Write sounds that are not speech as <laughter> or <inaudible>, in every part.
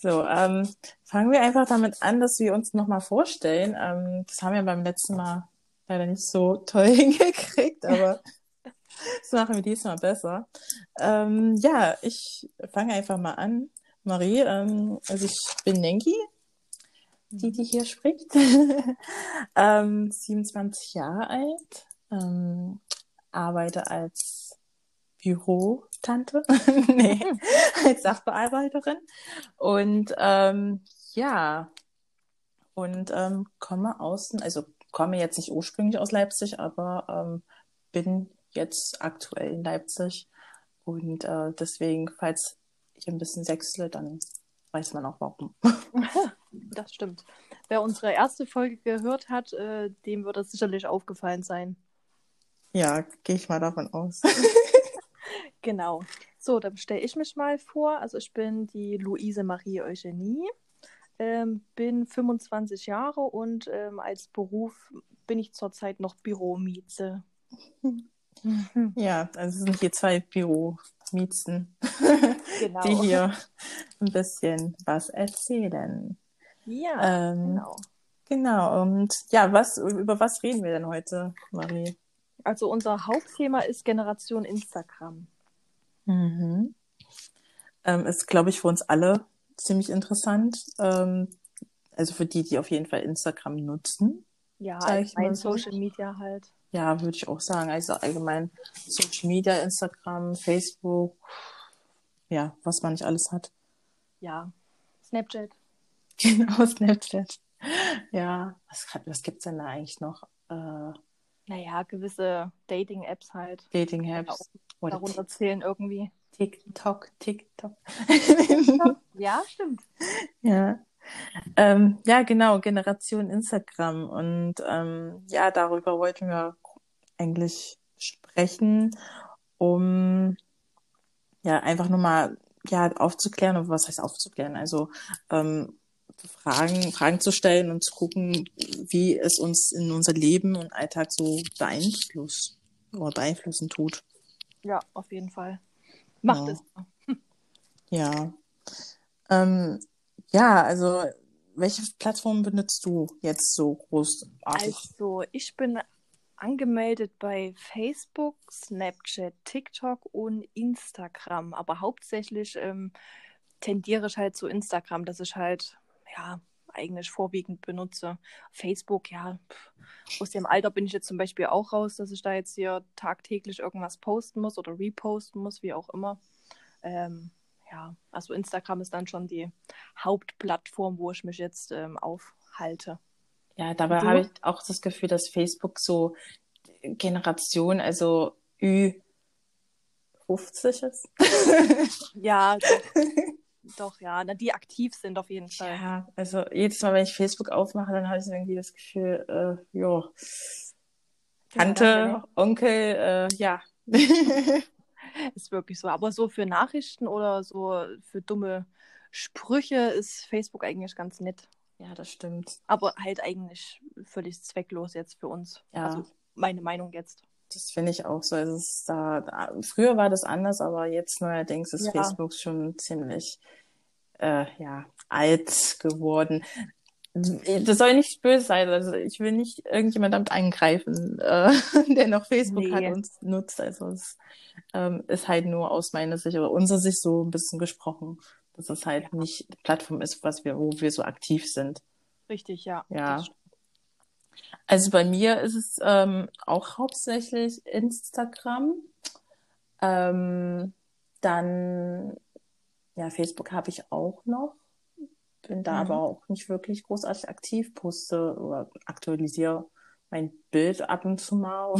So, ähm, fangen wir einfach damit an, dass wir uns nochmal vorstellen. Ähm, das haben wir beim letzten Mal leider nicht so toll <laughs> hingekriegt, aber das machen wir diesmal besser. Ähm, ja, ich fange einfach mal an. Marie, ähm, also ich bin Nengi, die, die hier spricht. <laughs> ähm, 27 Jahre alt, ähm, arbeite als Bürotante, <laughs> nee, als Sachbearbeiterin. Und ähm, ja, und ähm, komme außen, also komme jetzt nicht ursprünglich aus Leipzig, aber ähm, bin jetzt aktuell in Leipzig. Und äh, deswegen, falls ich ein bisschen sechsle, dann weiß man auch warum. <laughs> das stimmt. Wer unsere erste Folge gehört hat, äh, dem wird das sicherlich aufgefallen sein. Ja, gehe ich mal davon aus. <laughs> genau. So, dann stelle ich mich mal vor. Also ich bin die Luise Marie Eugenie, ähm, bin 25 Jahre und ähm, als Beruf bin ich zurzeit noch Büromieze. <laughs> Ja, also es sind hier zwei Büromiezen, <laughs> genau. die hier ein bisschen was erzählen. Ja, ähm, genau. Genau, und ja, was, über was reden wir denn heute, Marie? Also unser Hauptthema ist Generation Instagram. Mhm. Ähm, ist, glaube ich, für uns alle ziemlich interessant. Ähm, also für die, die auf jeden Fall Instagram nutzen. Ja, ein Social Media halt. Ja, würde ich auch sagen. Also allgemein Social Media, Instagram, Facebook, ja, was man nicht alles hat. Ja, Snapchat. <laughs> Genau, Snapchat. Ja, was, was gibt es denn da eigentlich noch? Äh, naja, gewisse Dating-Apps halt. Dating-Apps. Darunter zählen irgendwie. TikTok, TikTok. ja, stimmt. Ja. Ähm, ja, genau, Generation Instagram. Und ähm, ja, darüber wollten wir eigentlich sprechen, um ja einfach nur mal ja, aufzuklären, was heißt aufzuklären? Also ähm, Fragen, Fragen zu stellen und zu gucken, wie es uns in unser Leben und Alltag so beeinflusst oder beeinflussen tut. Ja, auf jeden Fall. Macht ja. es. <laughs> Ja. Ähm, ja, also welche Plattform benutzt du jetzt so großartig? Also ich bin angemeldet bei Facebook, Snapchat, TikTok und Instagram. Aber hauptsächlich ähm, tendiere ich halt zu Instagram, dass ich halt, ja, eigentlich vorwiegend benutze. Facebook, ja, aus dem Alter bin ich jetzt zum Beispiel auch raus, dass ich da jetzt hier tagtäglich irgendwas posten muss oder reposten muss, wie auch immer. Ähm, ja, also Instagram ist dann schon die Hauptplattform, wo ich mich jetzt ähm, aufhalte. Ja, dabei habe ich auch das Gefühl, dass Facebook so Generation, also Ü 50 ist. <laughs> ja, <laughs> doch, ja, die aktiv sind auf jeden Fall. Ja, also jedes Mal, wenn ich Facebook aufmache, dann habe ich irgendwie das Gefühl, äh, ja, Tante, Onkel, äh, ja. <laughs> ist wirklich so. Aber so für Nachrichten oder so für dumme Sprüche ist Facebook eigentlich ganz nett. Ja, das stimmt. Aber halt eigentlich völlig zwecklos jetzt für uns. Ja. Also meine Meinung jetzt. Das finde ich auch so. Also es da, da, früher war das anders, aber jetzt neuerdings ist ja. Facebook schon ziemlich äh, ja, alt geworden. Das soll nicht böse sein. Also ich will nicht irgendjemand damit eingreifen, äh, <laughs> der noch Facebook nee. hat und nutzt. Also es ähm, ist halt nur aus meiner Sicht oder unserer Sicht so ein bisschen gesprochen, dass es halt nicht Plattform ist, was wir, wo wir so aktiv sind. Richtig, ja. Ja. Also bei mir ist es ähm, auch hauptsächlich Instagram. Ähm, dann, ja, Facebook habe ich auch noch. Bin da mhm. aber auch nicht wirklich großartig aktiv, poste oder aktualisiere mein Bild ab und zu mal.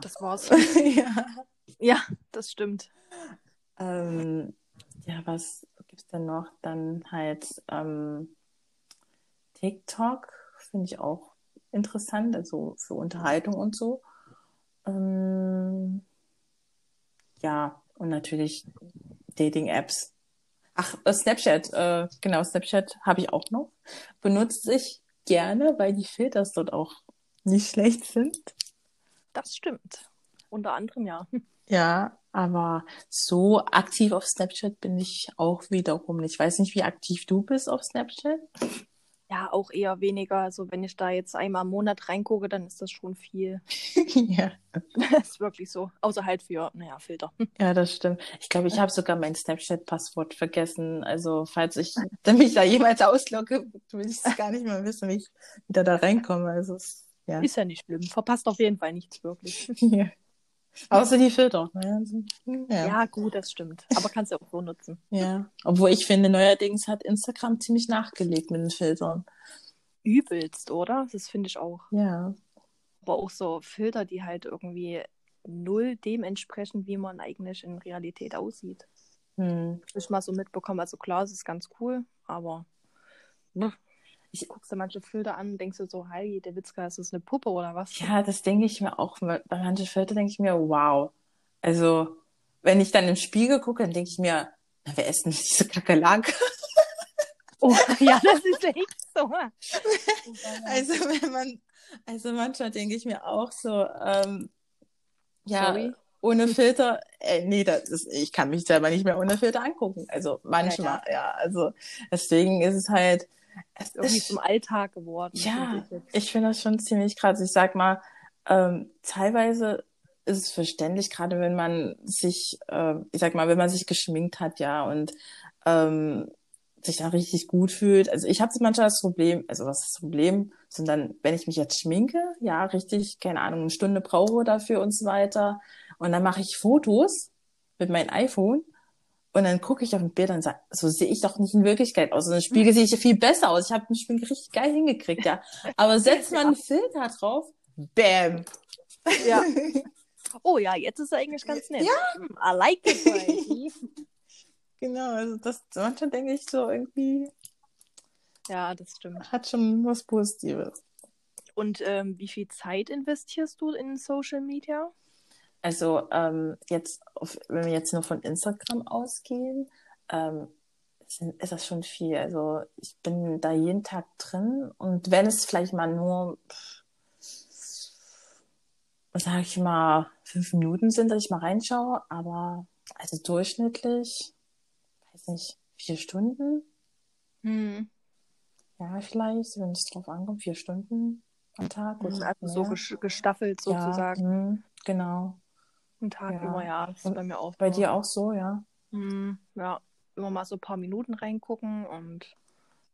Das war's. <laughs> ja. ja, das stimmt. Ähm, ja, was gibt's denn noch? Dann halt ähm, TikTok finde ich auch interessant, also für Unterhaltung und so. Ähm, ja, und natürlich Dating-Apps. Ach, äh, Snapchat, äh, genau, Snapchat habe ich auch noch. Benutze ich gerne, weil die Filters dort auch nicht <laughs> schlecht sind. Das stimmt. Unter anderem ja. Ja, aber so aktiv auf Snapchat bin ich auch wiederum nicht. Ich weiß nicht, wie aktiv du bist auf Snapchat. Ja, auch eher weniger. Also wenn ich da jetzt einmal im Monat reingucke, dann ist das schon viel. <laughs> ja. Das <laughs> ist wirklich so. Außer halt für, naja, Filter. <laughs> Ja, das stimmt. Ich glaube, ich habe sogar mein Snapchat-Passwort vergessen. Also falls ich mich da jemals auslogge, will ich gar nicht mehr wissen, wie ich wieder da reinkomme. Also, ja. Ist ja nicht schlimm. Verpasst auf jeden Fall nichts wirklich. ja. Außer die Filter. Ja. ja, gut, das stimmt. Aber kannst du auch so nutzen. Ja. Obwohl ich finde, neuerdings hat Instagram ziemlich nachgelegt mit den Filtern. Übelst, oder? Das finde ich auch. Ja. Aber auch so Filter, die halt irgendwie null dem entsprechen, wie man eigentlich in Realität aussieht. Hm. Ich mal so mitbekommen. Also klar, es ist ganz cool, aber ne, ich guckst dir manche Filter an und denkst du so, hi, der Witzka, ist das eine Puppe oder was? Ja, das denke ich mir auch. Bei manchen Filtern denke ich mir, wow. Also, wenn ich dann im Spiegel gucke, dann denke ich mir, na, wer ist denn diese Kakerlake? <laughs> Oh, ja, das ist echt so. <laughs> also, wenn man, also manchmal denke ich mir auch so, ähm, ja, Sorry? ohne Filter, äh, nee, das ist, ich kann mich selber nicht mehr ohne Filter angucken. Also manchmal, ja, ja also deswegen ist es halt, es ist irgendwie zum Alltag geworden. Ja, ich, ich finde das schon ziemlich krass. Ich sag mal, ähm, teilweise ist es verständlich, gerade wenn man sich, äh, ich sag mal, wenn man sich geschminkt hat, ja, und ähm, sich dann richtig gut fühlt. Also ich habe manchmal das Problem, also was ist das Problem, sondern wenn ich mich jetzt schminke, ja, richtig, keine Ahnung, eine Stunde brauche dafür und so weiter. Und dann mache ich Fotos mit meinem iPhone und dann gucke ich auf ein Bild und sage, so sehe ich doch nicht in Wirklichkeit aus. Und im Spiegel sehe ich ja viel besser aus. Ich habe den Spiegel richtig geil hingekriegt, ja. Aber <laughs> setzt man einen Filter drauf, bam. Ja. <laughs> Oh ja, jetzt ist er eigentlich ganz nett. Ja. I like it, <laughs> Genau, also das manchmal denke ich so irgendwie. Ja, das stimmt. Hat schon was Positives. Und ähm, wie viel Zeit investierst du in Social Media? Also ähm, jetzt, auf, wenn wir jetzt nur von Instagram ausgehen, ähm, ist das schon viel. Also ich bin da jeden Tag drin und wenn es vielleicht mal nur, sage ich mal, fünf Minuten sind, dass ich mal reinschaue, aber also durchschnittlich, weiß nicht, vier Stunden. Hm. Ja, vielleicht, wenn es drauf ankommt, vier Stunden am Tag. Also so gestaffelt sozusagen. Ja, mh, genau. Einen Tag Ja. über, ja. Das ist bei mir auch. Bei so. dir auch so, ja? Hm, ja, immer mal so ein paar Minuten reingucken und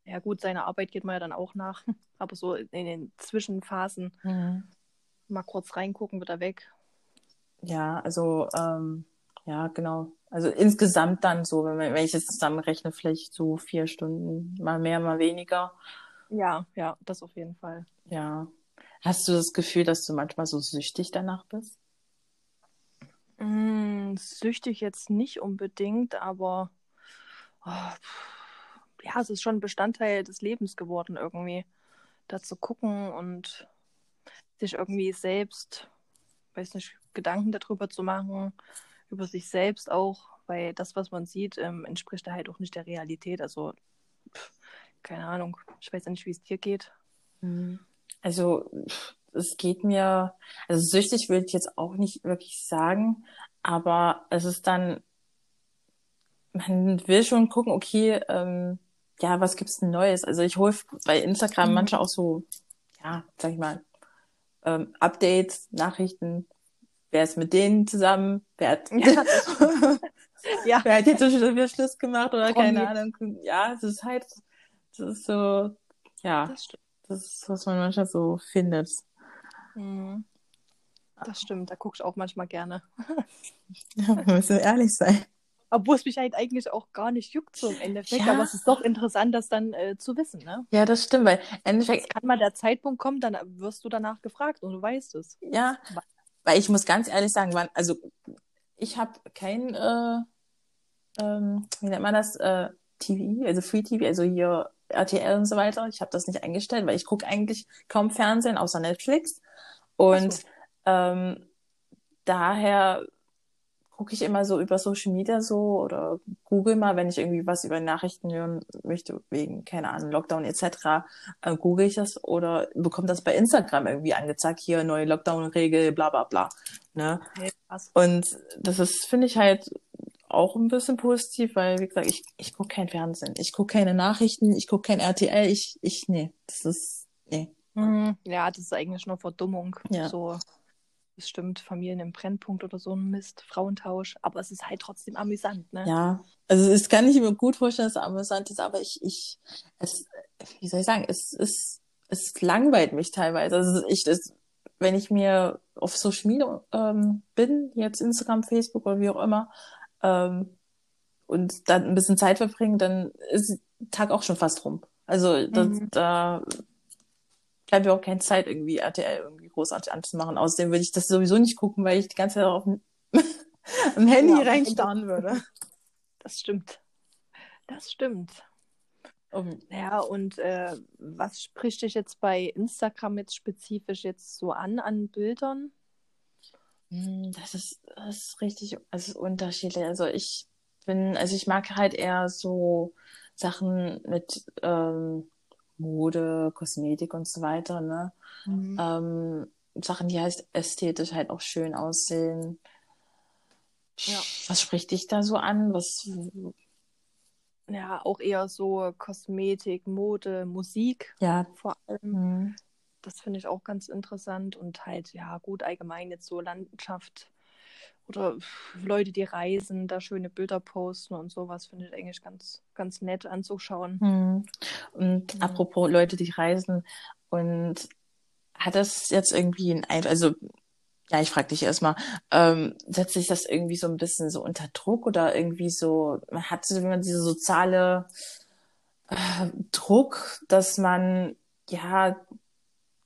ja gut, seiner Arbeit geht man ja dann auch nach. <laughs> Aber so in den Zwischenphasen Mhm. mal kurz reingucken, wieder weg. Ja, also ähm, ja, genau. Also insgesamt dann so, wenn, man- wenn ich es zusammenrechne, vielleicht so vier Stunden, mal mehr, mal weniger. Ja, ja, das auf jeden Fall. Ja. Hast du das Gefühl, dass du manchmal so süchtig danach bist? Mm, süchtig jetzt nicht unbedingt, aber oh, ja, es ist schon Bestandteil des Lebens geworden irgendwie. Da zu gucken und sich irgendwie selbst, weiß nicht, Gedanken darüber zu machen, über sich selbst auch, weil das, was man sieht, ähm, entspricht da halt auch nicht der Realität. Also, pff, keine Ahnung, ich weiß nicht, wie es dir geht. Also pff, es geht mir, also süchtig würde ich jetzt auch nicht wirklich sagen, aber es ist dann, man will schon gucken, okay, ähm, ja, was gibt's denn Neues? Also ich hole bei Instagram Mhm. manchmal auch so, ja, sag ich mal, ähm, Updates, Nachrichten, wer ist mit denen zusammen, wer hat, <laughs> <laughs> Ja, wer hat jetzt schon wieder Schluss gemacht oder Promi. keine Ahnung. Ja, es ist halt, das ist so, ja, das das ist, was man manchmal so findet. Mhm. Das stimmt, da gucke ich auch manchmal gerne. Ja, wir müssen ehrlich sein. Obwohl es mich halt eigentlich auch gar nicht juckt so im Endeffekt, Ja. aber es ist doch interessant, das dann äh, zu wissen, ne? Ja, das stimmt, weil im Endeffekt, Kann mal der Zeitpunkt kommen, dann wirst du danach gefragt und du weißt es. ja, weil ich muss ganz ehrlich sagen, wann, also ich habe kein, äh, ähm, wie nennt man das, äh, TV, also Free TV, also hier RTL und so weiter. Ich habe das nicht eingestellt, weil ich gucke eigentlich kaum Fernsehen außer Netflix. Und so. ähm, daher gucke ich immer so über Social Media so oder google mal, wenn ich irgendwie was über Nachrichten hören möchte, wegen, keine Ahnung, Lockdown etc., äh, google ich das oder bekomme das bei Instagram irgendwie angezeigt, hier neue Lockdown-Regel, bla bla bla. Ne? Krass. Und das ist, finde ich halt auch ein bisschen positiv, weil, wie gesagt, ich, ich gucke kein Fernsehen, ich gucke keine Nachrichten, ich gucke kein RTL, ich, ich, nee, das ist, nee. Mhm. Ja, das ist eigentlich nur Verdummung. Ja. So bestimmt Familien im Brennpunkt oder so ein Mist, Frauentausch. Aber es ist halt trotzdem amüsant, ne? Ja, also es kann ich mir gut vorstellen, dass es amüsant ist, aber ich, ich, es, wie soll ich sagen, es, es, es langweilt mich teilweise. Also ich, das, wenn ich mir auf Social Media ähm, bin, jetzt Instagram, Facebook oder wie auch immer, ähm, und dann ein bisschen Zeit verbringen, dann ist der Tag auch schon fast rum. Also das, Mhm. da bleibt mir auch keine Zeit, irgendwie RTL irgendwie großartig anzumachen. Außerdem würde ich das sowieso nicht gucken, weil ich die ganze Zeit auf dem, <laughs> Handy Ja, reinstarren würde. Das stimmt. Das stimmt. Um, Ja, und äh, was spricht dich jetzt bei Instagram jetzt spezifisch jetzt so an, an Bildern? Hm, Das ist, das ist richtig, ist unterschiedlich. Also ich bin, also ich mag halt eher so Sachen mit ähm, Mode, Kosmetik und so weiter, ne? Mhm. Ähm, Sachen, die halt ästhetisch halt auch schön aussehen. Ja. Was spricht dich da so an? Was, Ja, auch eher so Kosmetik, Mode, Musik ja, vor allem. hm, Das finde ich auch ganz interessant und halt, ja, gut, allgemein jetzt so Landschaft oder Leute, die reisen, da schöne Bilder posten und sowas, finde ich eigentlich ganz, ganz nett anzuschauen. hm. Und Mhm. apropos Leute, die reisen und hat das jetzt irgendwie ein Einfluss, also ja, ich frage dich erstmal, ähm, setzt sich das irgendwie so ein bisschen so unter Druck oder irgendwie so, man hat so immer diese soziale äh, Druck, dass man, ja,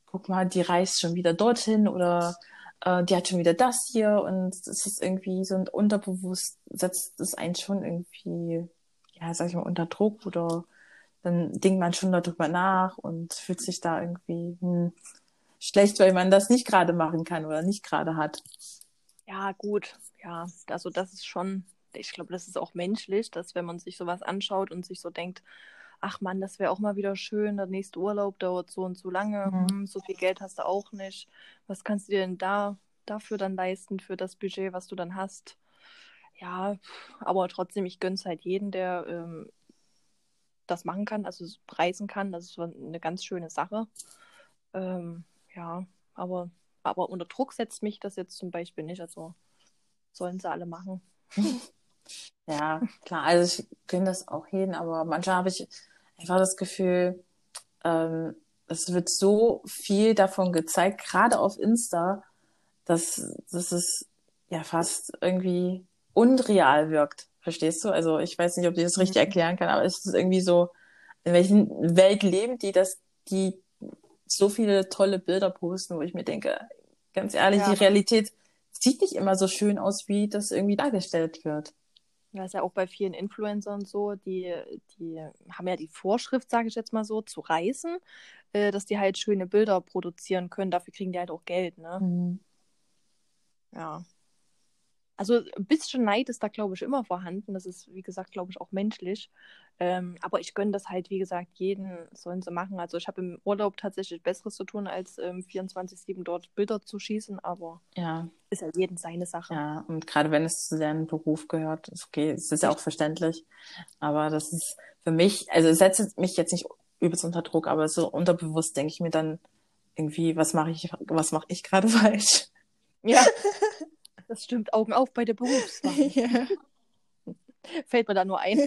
guck mal, die reist schon wieder dorthin oder äh, die hat schon wieder das hier und es ist irgendwie so ein unterbewusst setzt es einen schon irgendwie, ja, sag ich mal, unter Druck oder dann denkt man schon darüber nach und fühlt sich da irgendwie hm, schlecht, weil man das nicht gerade machen kann oder nicht gerade hat. Ja, gut, ja, also das ist schon, ich glaube, das ist auch menschlich, dass wenn man sich sowas anschaut und sich so denkt, ach Mann, das wäre auch mal wieder schön, der nächste Urlaub dauert so und so lange, Mhm. hm, so viel Geld hast du auch nicht. Was kannst du dir denn da dafür dann leisten, für das Budget, was du dann hast? Ja, aber trotzdem, ich gönn's halt jeden, der ähm, das machen kann, also reisen kann. Das ist so eine ganz schöne Sache. Ähm, ja, aber, aber unter Druck setzt mich das jetzt zum Beispiel nicht. Also sollen sie alle machen. <laughs> Ja, klar, also ich gönne das auch hin, aber manchmal habe ich einfach das Gefühl, ähm, es wird so viel davon gezeigt, gerade auf Insta, dass, dass es ja fast irgendwie unreal wirkt. Verstehst du? Also ich weiß nicht, ob ich das richtig Mhm. erklären kann, aber es ist irgendwie so, in welchen Welt leben die, dass die so viele tolle Bilder posten, wo ich mir denke, ganz ehrlich, Ja. die Realität sieht nicht immer so schön aus, wie das irgendwie dargestellt wird. Das ist ja auch bei vielen Influencern so, die, die haben ja die Vorschrift, sage ich jetzt mal so, zu reisen, äh, dass die halt schöne Bilder produzieren können. Dafür kriegen die halt auch Geld, ne? Mhm. Ja. Also ein bisschen Neid ist da, glaube ich, immer vorhanden. Das ist, wie gesagt, glaube ich, auch menschlich. Ähm, aber ich gönne das halt, wie gesagt, jeden sollen sie machen. Also ich habe im Urlaub tatsächlich Besseres zu tun, als ähm, 24-7 dort Bilder zu schießen, aber Ja, ist ja jedem seine Sache. ja, und gerade wenn es zu deren Beruf gehört, ist okay, es ist ja auch verständlich. Aber das ist für mich, also es setzt mich jetzt nicht übelst unter Druck, aber so unterbewusst denke ich mir dann irgendwie, was mache ich, was mache ich gerade <laughs> falsch? Ja. <laughs> Das stimmt, Augen auf bei der Berufswahl. <laughs> ja. Fällt mir da nur ein.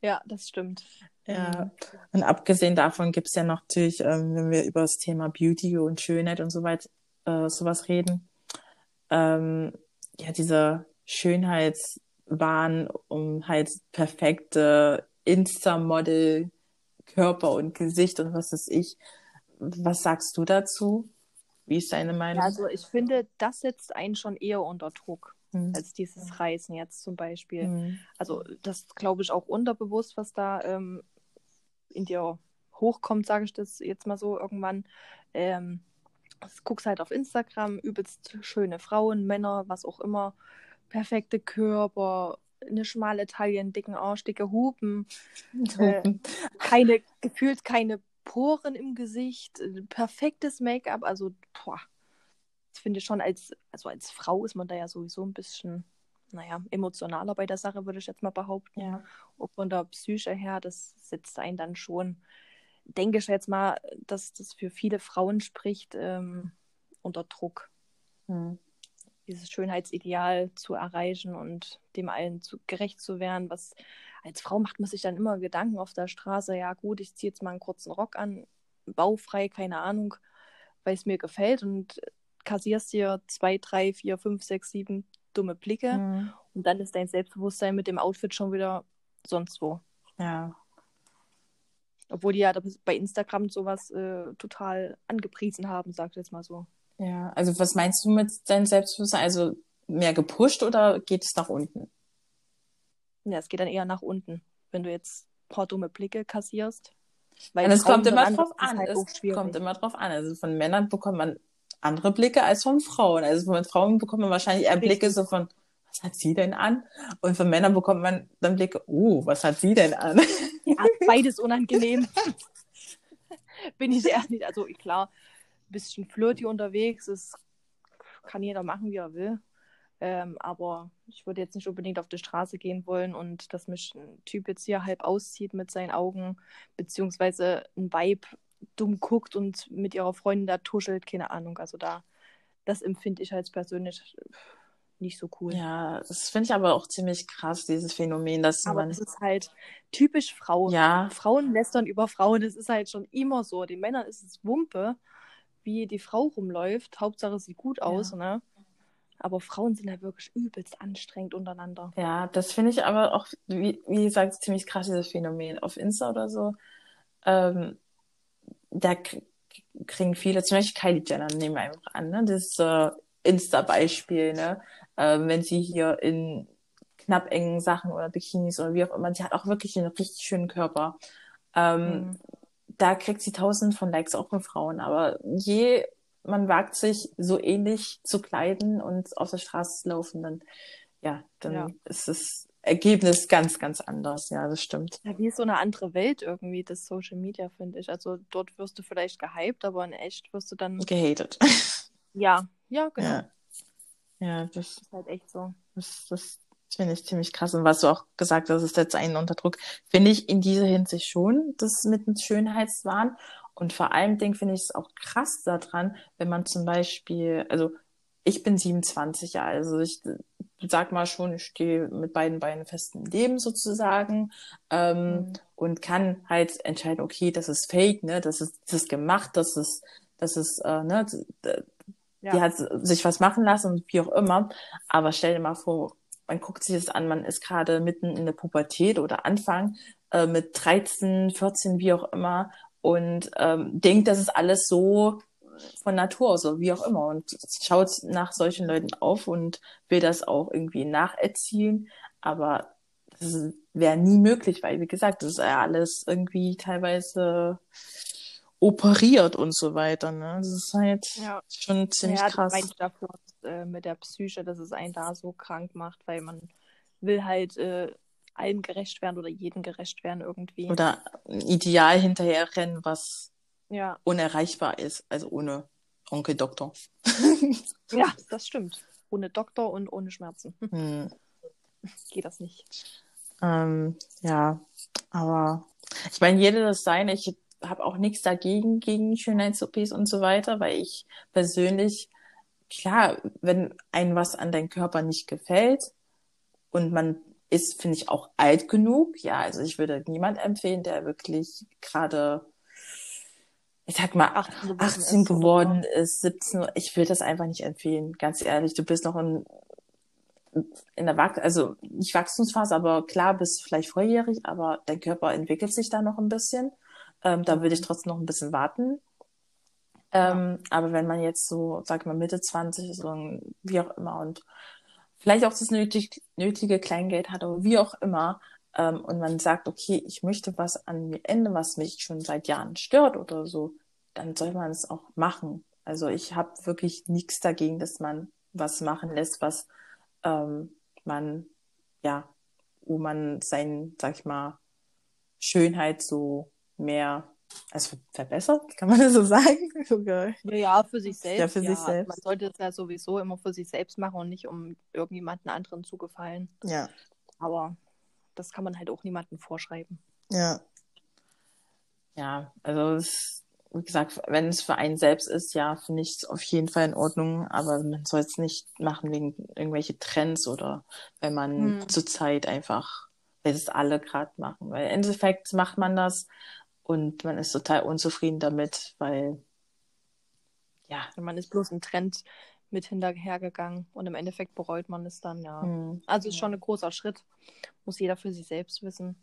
Ja, das stimmt. Ja, und abgesehen davon gibt's ja noch natürlich, ähm, wenn wir über das Thema Beauty und Schönheit und so weit äh, sowas reden, ähm, ja, dieser Schönheitswahn um halt perfekte Insta-Model, Körper und Gesicht und was weiß ich. Was sagst du dazu? Wie ist deine Meinung? Also ich finde, das setzt einen schon eher unter Druck Hm. als dieses Reisen jetzt zum Beispiel. Hm. Also das glaube ich auch unterbewusst, was da ähm, in dir hochkommt, sage ich das jetzt mal so irgendwann. Ähm, guckst halt auf Instagram, übelst schöne Frauen, Männer, was auch immer, perfekte Körper, eine schmale Taille, einen dicken Arsch, dicke Hupen, <laughs> äh, keine, gefühlt keine Poren im Gesicht, äh, perfektes Make-up, also boah, ich finde schon als, also als Frau ist man da ja sowieso ein bisschen, naja, emotionaler bei der Sache, würde ich jetzt mal behaupten. Ja. Auch von der Psyche her, das setzt einen dann schon, denke ich jetzt mal, dass das für viele Frauen spricht, ähm, unter Druck, Hm. Dieses Schönheitsideal zu erreichen und dem allen zu, gerecht zu werden. Was als Frau macht man sich dann immer Gedanken auf der Straße, ja gut, ich ziehe jetzt mal einen kurzen Rock an, baufrei, keine Ahnung, weil es mir gefällt und kassierst dir zwei, drei, vier, fünf, sechs, sieben dumme Blicke Hm. und dann ist dein Selbstbewusstsein mit dem Outfit schon wieder sonst wo. Ja. Obwohl die ja bei Instagram sowas äh, total angepriesen haben, sag ich jetzt mal so. Ja. Also was meinst du mit deinem Selbstbewusstsein? Also mehr gepusht oder geht es nach unten? Ja, es geht dann eher nach unten, wenn du jetzt ein paar dumme Blicke kassierst. Weil Und es kommt immer drauf an. halt es kommt immer drauf an. Also von Männern bekommt man andere Blicke als von Frauen. Also von Frauen bekommt man wahrscheinlich eher Blicke so von, was hat sie denn an? Und von Männern bekommt man dann Blicke, oh, was hat sie denn an? Ja, beides <laughs> unangenehm. Bin ich ehrlich. Also klar, bisschen flirty unterwegs, das kann jeder machen, wie er will. Ähm, aber ich würde jetzt nicht unbedingt auf die Straße gehen wollen und dass mich ein Typ jetzt hier halb auszieht mit seinen Augen, beziehungsweise ein Weib dumm guckt und mit ihrer Freundin da tuschelt, keine Ahnung. Also da, das empfinde ich als persönlich nicht so cool. Ja, das finde ich aber auch ziemlich krass, dieses Phänomen, dass Aber man, das ist halt typisch Frauen. ja, Frauen lästern über Frauen, das ist halt schon immer so. Den Männern ist es Wumpe, wie die Frau rumläuft. Hauptsache sieht gut aus, ne? Aber Frauen sind halt wirklich übelst anstrengend untereinander. Ja, das finde ich aber auch, wie, wie gesagt, ziemlich krass, dieses Phänomen. Auf Insta oder so, ähm, da kriegen viele, zum Beispiel Kylie Jenner, nehmen wir einfach an, ne? Das äh, Insta-Beispiel, ne? Ähm, wenn sie hier in knapp engen Sachen oder Bikinis oder wie auch immer, sie hat auch wirklich einen richtig schönen Körper. Ähm, Mhm. Da kriegt sie tausend von Likes auch von Frauen. Aber je man wagt sich so ähnlich zu kleiden und auf der Straße zu laufen, dann, ja, dann Ja. ist das Ergebnis ganz, ganz anders. Ja, das stimmt. Ja, wie ist so eine andere Welt irgendwie, das Social Media, finde ich. Also dort wirst du vielleicht gehypt, aber in echt wirst du dann. Gehatet. Ja, ja, genau. Ja. Ja, das, Ist halt echt so. das, das finde ich ziemlich krass. Und was du auch gesagt hast, ist setzt einen unter Druck. Finde ich in dieser Hinsicht schon, das mit dem Schönheitswahn. Und vor allem finde ich es auch krass daran, wenn man zum Beispiel, also ich bin 27 Jahre, also ich sag mal schon, ich stehe mit beiden Beinen fest im Leben sozusagen ähm, Mhm. und kann halt entscheiden, okay, das ist fake, ne, das ist, das ist gemacht, das ist, das ist, äh, ne, d- Ja. die hat sich was machen lassen und wie auch immer. Aber stell dir mal vor, man guckt sich das an, man ist gerade mitten in der Pubertät oder Anfang äh, mit 13, 14, wie auch immer und ähm, denkt, das ist alles so von Natur so wie auch immer und schaut nach solchen Leuten auf und will das auch irgendwie nacherzielen, aber das wäre nie möglich, weil wie gesagt, das ist ja alles irgendwie teilweise operiert und so weiter, ne? Das ist halt Ja. schon ziemlich ja, krass. ich davor äh, mit der Psyche, dass es einen da so krank macht, weil man will halt äh, allen gerecht werden oder jedem gerecht werden irgendwie. Oder ein Ideal hinterherrennen, was Ja, unerreichbar ist, also ohne Onkel Doktor. <laughs> ja, <laughs> das stimmt. Ohne Doktor und ohne Schmerzen <laughs> hm, geht das nicht. Ähm, ja, aber ich meine, jeder das sein. Ich habe auch nichts dagegen, gegen Schönheits-OPs und so weiter, weil ich persönlich, klar, wenn einem was an deinem Körper nicht gefällt und man ist, finde ich, auch alt genug, ja, also ich würde niemand empfehlen, der wirklich gerade, ich sag mal, 18 geworden 18 ist oder geworden ist, 17, ich will das einfach nicht empfehlen, ganz ehrlich. Du bist noch in, in der Wach also nicht Wachstumsphase, aber klar, bist vielleicht volljährig, aber dein Körper entwickelt sich da noch ein bisschen. Ähm, da würde ich trotzdem noch ein bisschen warten. Ähm, Aber wenn man jetzt so, sag mal, Mitte 20 ist, so ein, wie auch immer, und vielleicht auch das nötig, nötige Kleingeld hat, aber wie auch immer, ähm, und man sagt, okay, ich möchte was an mir ändern, was mich schon seit Jahren stört oder so, dann soll man es auch machen. Also ich habe wirklich nichts dagegen, dass man was machen lässt, was ähm, man, ja, wo man sein, sag ich mal, Schönheit so mehr, also verbessert, kann man das so sagen? <laughs> Okay. Ja, für sich selbst. Ja, für ja. sich selbst. Man sollte es ja sowieso immer für sich selbst machen und nicht um irgendjemanden anderen zu gefallen. Ja. Aber das kann man halt auch niemandem vorschreiben. Ja. Ja, also es, wie gesagt, wenn es für einen selbst ist, ja, finde ich es auf jeden Fall in Ordnung, aber man soll es nicht machen wegen irgendwelche Trends oder wenn man Hm. zurzeit einfach, weil es alle gerade machen. Weil im Endeffekt macht man das und man ist total unzufrieden damit, weil ja, Und man ist bloß ein Trend mit hinterhergegangen und im Endeffekt bereut man es dann, ja. hm, Also ist schon ein großer Schritt. Muss jeder für sich selbst wissen.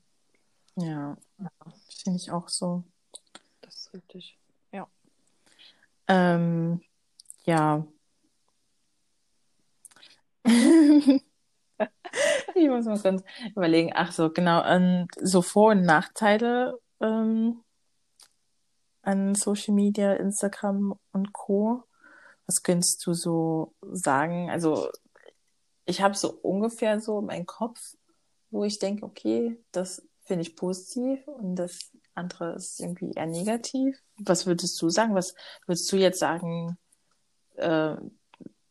ja, finde ich auch so. Das ist richtig. Ähm, ja. <laughs> Ich muss mal ganz überlegen. Ach so, genau. Ähm, so Vor- und Nachteile ähm, an Social Media, Instagram und Co. Was könntest du so sagen? Also ich habe so ungefähr so meinen Kopf, wo ich denke, okay, das finde ich positiv und das andere ist irgendwie eher negativ. Was würdest du sagen? Was würdest du jetzt sagen? Äh,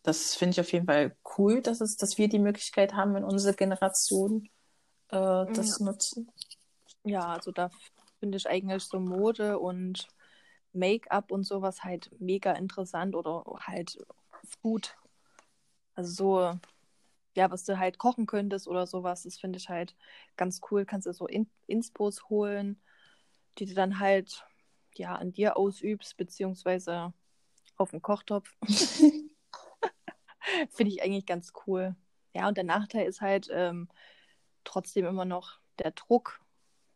das finde ich auf jeden Fall cool, dass es, dass wir die Möglichkeit haben, in unserer Generation äh, das nutzen. Ja, also da finde ich eigentlich so Mode und Make-up und sowas halt mega interessant oder halt gut. Also so, ja, was du halt kochen könntest oder sowas, das finde ich halt ganz cool. Kannst du so In Inspos holen, die du dann halt ja an dir ausübst, beziehungsweise auf dem Kochtopf. <laughs> finde ich eigentlich ganz cool. Ja, und der Nachteil ist halt ähm, trotzdem immer noch der Druck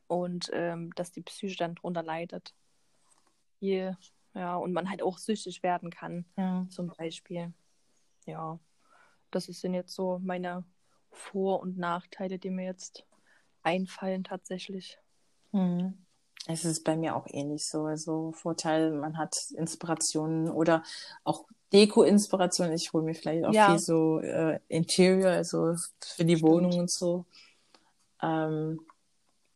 und ähm, dass die Psyche dann drunter leidet. Viel, ja, und man halt auch süchtig werden kann, Ja. zum Beispiel. Ja, das sind jetzt so meine Vor- und Nachteile, die mir jetzt einfallen tatsächlich. Mhm. Es ist bei mir auch ähnlich so. Also Vorteil, man hat Inspirationen oder auch Deko-Inspirationen. Ich hole mir vielleicht auch Ja. viel so äh, Interior, also für die Stimmt. Wohnung und so. Ähm,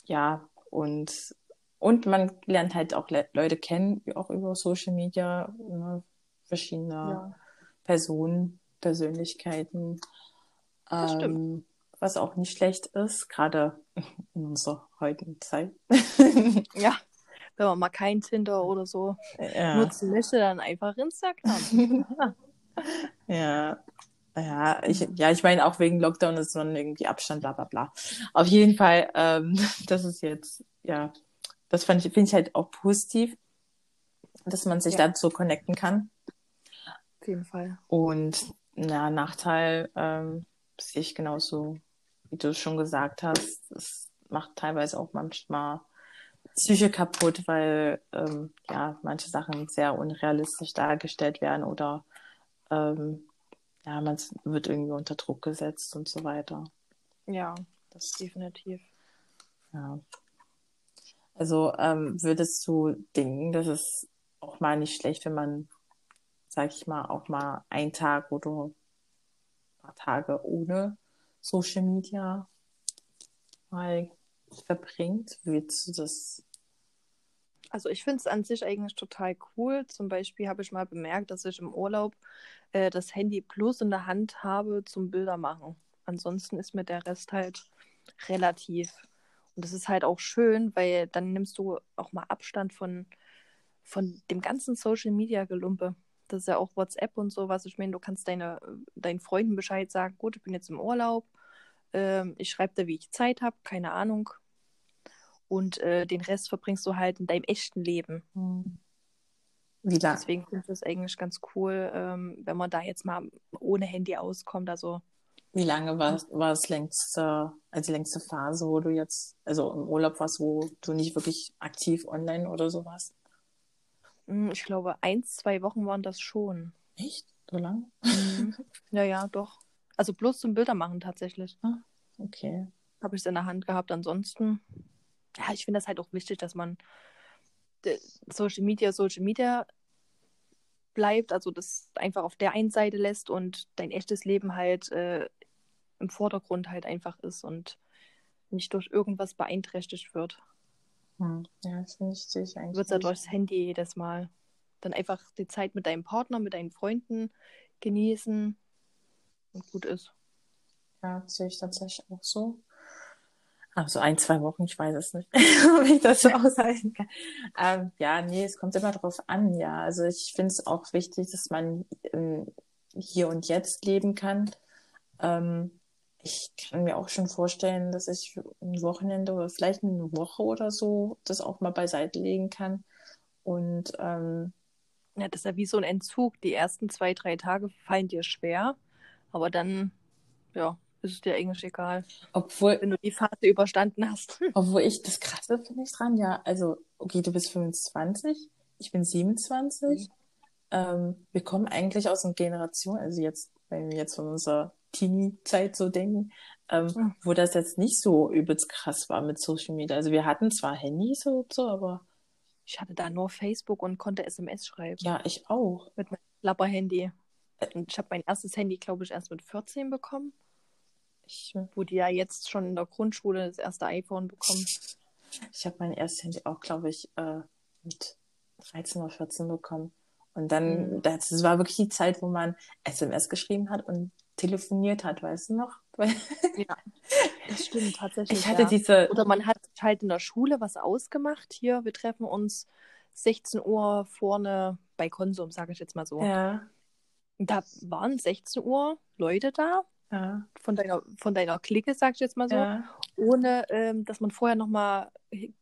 ja, und, und man lernt halt auch Le Leute kennen, auch über Social Media, ne, verschiedene Ja, Personen, Persönlichkeiten. Das stimmt. Ähm, was auch nicht schlecht ist, gerade <laughs> in unserer heutigen Zeit. <laughs> ja. Wenn man mal kein Tinder oder so Ja. nutzen möchte, dann einfach Instagram. <laughs> Ja. Ja, ich, ja, ich meine auch wegen Lockdown ist dann irgendwie Abstand, bla bla bla. Auf jeden Fall, ähm, <laughs> das ist jetzt, ja, das fand ich, finde ich halt auch positiv, dass man sich Ja. dazu connecten kann. Auf jeden Fall. Und na, Nachteil ähm, sehe ich genauso, wie du es schon gesagt hast. Es macht teilweise auch manchmal Psyche kaputt, weil ähm, ja manche Sachen sehr unrealistisch dargestellt werden oder ähm, ja, man wird irgendwie unter Druck gesetzt und so weiter. Ja, Das, definitiv. ja. Also ähm, würdest du denken, dass es auch mal nicht schlecht, wenn man, sag ich mal, auch mal einen Tag oder ein paar Tage ohne Social Media mal verbringt? Würdest du das? Also ich finde es an sich eigentlich total cool. Zum Beispiel habe ich mal bemerkt, dass ich im Urlaub äh, das Handy bloß in der Hand habe zum Bilder machen. Ansonsten ist mir der Rest halt relativ. Und das ist halt auch schön, weil dann nimmst du auch mal Abstand von, von dem ganzen Social Media Gelumpe. Das ist ja auch WhatsApp und sowas. Ich meine, du kannst deine, deinen Freunden Bescheid sagen, gut, ich bin jetzt im Urlaub. Ähm, ich schreibe da, wie ich Zeit habe, keine Ahnung. Und äh, den Rest verbringst du halt in deinem echten Leben. Wie lange? Deswegen finde ich das eigentlich ganz cool, ähm, wenn man da jetzt mal ohne Handy auskommt. Also Wie lange war, war das längste, also die längste Phase, wo du jetzt, also im Urlaub warst, wo du nicht wirklich aktiv online oder so warst? mh, ich glaube, ein, zwei Wochen waren das schon. Echt? So lang? Ja, ja, doch. Also bloß zum Bildermachen tatsächlich. Okay. Habe ich es in der Hand gehabt. Ansonsten, ja, ich finde das halt auch wichtig, dass man äh, Social Media Social Media bleibt, also das einfach auf der einen Seite lässt und dein echtes Leben halt äh, im Vordergrund halt einfach ist und nicht durch irgendwas beeinträchtigt wird. Hm. Ja, das finde ich eigentlich. Wird ja durchs Handy jedes Mal. Dann einfach die Zeit mit deinem Partner, mit deinen Freunden genießen und gut ist. Ja, sehe ich tatsächlich auch so. Also ein, zwei Wochen, ich weiß es nicht, <laughs> ob ich das so aushalten kann. Ähm, ja, nee, es kommt immer drauf an, ja. Also ich finde es auch wichtig, dass man ähm, hier und jetzt leben kann. Ähm, ich kann mir auch schon vorstellen, dass ich ein Wochenende oder vielleicht eine Woche oder so das auch mal beiseite legen kann. Und ähm, ja, das ist ja wie so ein Entzug. Die ersten zwei, drei Tage fallen dir schwer, aber dann, ja, ist es dir eigentlich egal. Obwohl, wenn du die Phase überstanden hast. <laughs> Obwohl ich das krasse finde ich dran, ja. Also, okay, du bist 25, ich bin 27. Mhm. Ähm, wir kommen eigentlich aus einer Generation, also jetzt, wenn wir jetzt von unserer Teenie-Zeit so denken, ähm, mhm. wo das jetzt nicht so übelst krass war mit Social Media. Also wir hatten zwar Handys und so, aber ich hatte da nur Facebook und konnte SMS schreiben. Ja, ich auch. Mit meinem Lapper-Handy. Und ich habe mein erstes Handy, glaube ich, erst mit 14 bekommen. Ich, wo die ja jetzt schon in der Grundschule das erste iPhone bekommen. Ich habe mein erstes Handy auch, glaube ich, äh, mit 13 oder 14 bekommen. Und dann, mhm. das, das war wirklich die Zeit, wo man SMS geschrieben hat und telefoniert hat, weißt du noch? <laughs> ja, das stimmt tatsächlich. Ich hatte ja. diese. Oder man hat halt in der Schule was ausgemacht. Hier, wir treffen uns 16 Uhr vorne bei Konsum, sage ich jetzt mal so. Ja. Da waren 16 Uhr Leute da. Ja. Von deiner, von deiner Clique, sag ich jetzt mal so, ja. ohne ähm, dass man vorher nochmal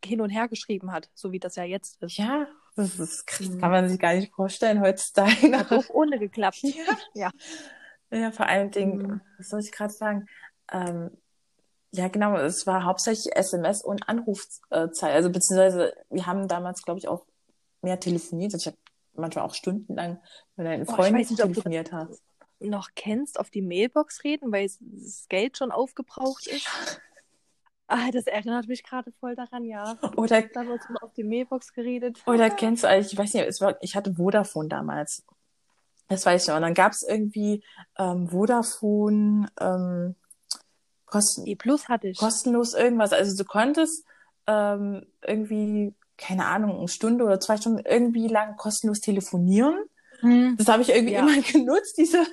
hin und her geschrieben hat, so wie das ja jetzt ist. Ja, das ist krass. Mhm. Kann man sich gar nicht vorstellen heutzutage. Hat auch ohne geklappt. <laughs> Ja. ja. Ja, vor allen Dingen, mhm. was soll ich gerade sagen? Ähm, ja, genau, es war hauptsächlich SMS und Anrufzeit. Also beziehungsweise wir haben damals, glaube ich, auch mehr telefoniert. Also ich habe manchmal auch stundenlang mit deinen oh, Freunden nicht, telefoniert hast. Noch kennst, auf die Mailbox reden, weil das Geld schon aufgebraucht ist. Ah, das erinnert mich gerade voll daran, ja. Oder da wird auf die Mailbox geredet. Oder kennst du eigentlich, ich weiß nicht, es war, ich hatte Vodafone damals. Das weiß ich noch. Und dann gab es irgendwie ähm, Vodafone ähm, kosten E Plus hatte ich. kostenlos irgendwas. Also du konntest ähm, irgendwie, keine Ahnung, eine Stunde oder zwei Stunden irgendwie lang kostenlos telefonieren. Hm. Das habe ich irgendwie ja. immer <laughs> genutzt, diese,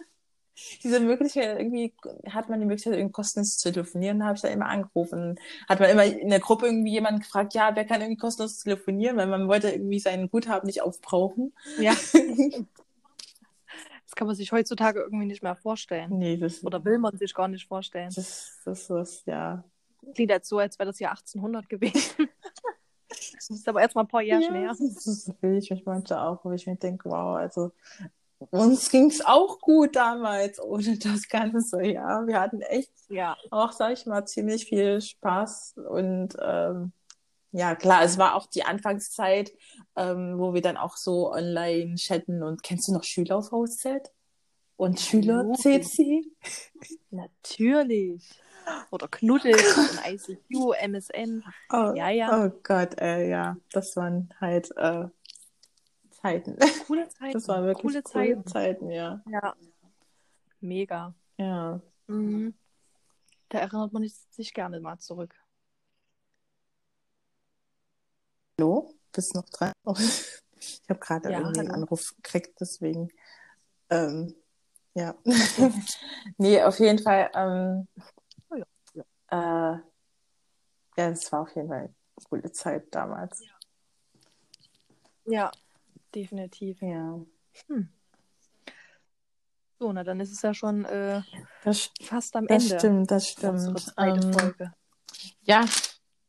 diese Möglichkeit. Irgendwie hat man die Möglichkeit, irgendwie kostenlos zu telefonieren. Da habe ich dann immer angerufen. Hat man immer in der Gruppe irgendwie jemanden gefragt, ja, wer kann irgendwie kostenlos telefonieren, weil man wollte irgendwie sein Guthaben nicht aufbrauchen. Ja. <laughs> Das kann man sich heutzutage irgendwie nicht mehr vorstellen. Nee, das Oder will man sich gar nicht vorstellen. Das, das ist, ja. Klingt jetzt so, als wäre das Jahr 1800 gewesen. <laughs> das ist aber erst mal ein paar Jahre ja, her. Das will ich mich manchmal auch, wo ich mir denke, wow, also uns ging es auch gut damals ohne das Ganze. Ja, wir hatten echt ja. auch, sag ich mal, ziemlich viel Spaß und ähm, ja, klar, es war auch die Anfangszeit, ähm, wo wir dann auch so online chatten und kennst du noch Schüler auf VZ? Und Schüler-CC? Natürlich. Oder Knuddel <laughs> und ICQ, MSN. Oh, ja, ja. Oh Gott, äh, ja, das waren halt äh, Zeiten. Coole <laughs> Zeiten. Das waren wirklich coole Zeiten. Zeiten, ja. Ja. Mega. Ja. Mhm. Da erinnert man sich gerne mal zurück. Hallo, bist noch dran? <laughs> Oh, ich habe gerade ja, irgendwie einen Anruf gekriegt, deswegen. Ähm, ja. <laughs> nee, auf jeden Fall. Ähm, oh, ja. Äh, ja, es war auf jeden Fall eine coole Zeit damals. Ja, ja definitiv. Ja. Hm. So, na dann ist es ja schon äh, das, fast am das Ende. Das stimmt, das stimmt. Ähm, ja,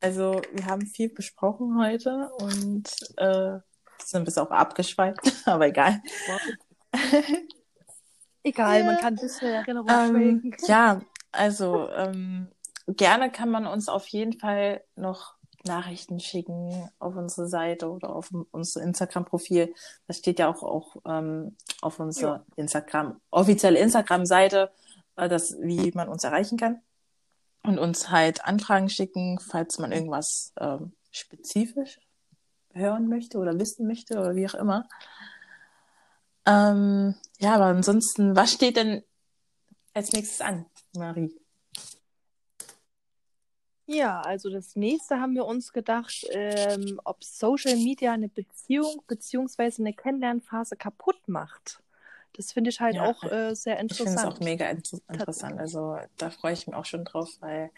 also wir haben viel besprochen heute und äh, sind bis auch abgeschweift, <laughs> aber egal. egal, ja. man kann ein bisschen Erinnerung ähm, Ja, also ähm, gerne kann man uns auf jeden Fall noch Nachrichten schicken auf unsere Seite oder auf unser Instagram-Profil. Das steht ja auch, auch ähm, auf unserer ja. Instagram, offizielle Instagram-Seite, äh, das, wie man uns erreichen kann und uns halt Anfragen schicken, falls man irgendwas ähm, spezifisch hören möchte oder wissen möchte oder wie auch immer. Ähm, ja, aber ansonsten, was steht denn als nächstes an, Marie? Ja, also das nächste haben wir uns gedacht, ähm, ob Social Media eine Beziehung beziehungsweise eine Kennenlernphase kaputt macht. Das finde ich halt Ja, auch äh, sehr Ich finde es interessant. auch mega inter interessant. Also da freue ich mich auch schon drauf, weil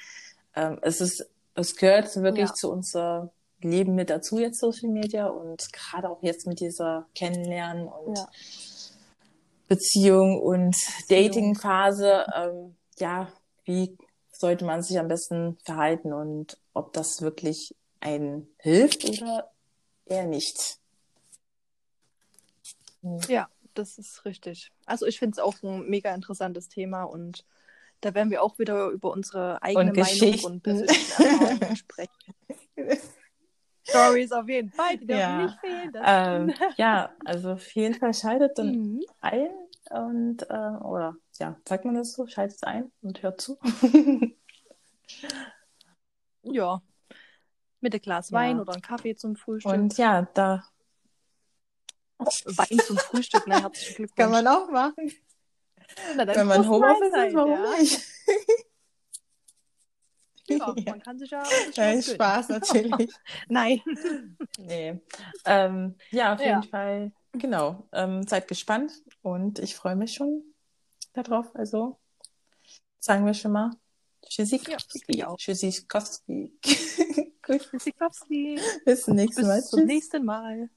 ähm, es ist, es gehört wirklich Ja. zu unserem Leben mit dazu jetzt Social Media und gerade auch jetzt mit dieser Kennenlernen und Ja. Beziehung und Dating-Phase, ähm, ja, wie sollte man sich am besten verhalten und ob das wirklich einen hilft oder eher nicht. Hm. Ja, das ist richtig. Also ich finde es auch ein mega interessantes Thema und da werden wir auch wieder über unsere eigene Und Meinung und persönlichen Erfahrungen sprechen. Stories auf jeden Fall, die dürfen Ja. nicht fehlen. Ähm, ja, also auf jeden Fall schaltet dann Mhm. ein und äh, oder ja, sagt man das so, schaltet ein und hört zu. <laughs> Ja. Mit einem Glas Ja. Wein oder einem Kaffee zum Frühstück. und ja, da Wein zum Frühstück, ne? Herzlichen Glückwunsch. <laughs> kann man auch machen. Na, Wenn man Homeoffice ist, warum ja. nicht? <laughs> Ja, <laughs> Ja. man kann sich ja. Nein. Spaß <laughs> natürlich. Nein. <laughs> nee. Ähm, ja, auf Ja. jeden Fall, genau. Ähm, seid gespannt und ich freue mich schon darauf. Also sagen wir schon mal Tschüssikowski. auch. Tschüssikowski. Gut, Tschüssikowski. bis zum nächsten Mal. Bis zum nächsten Mal.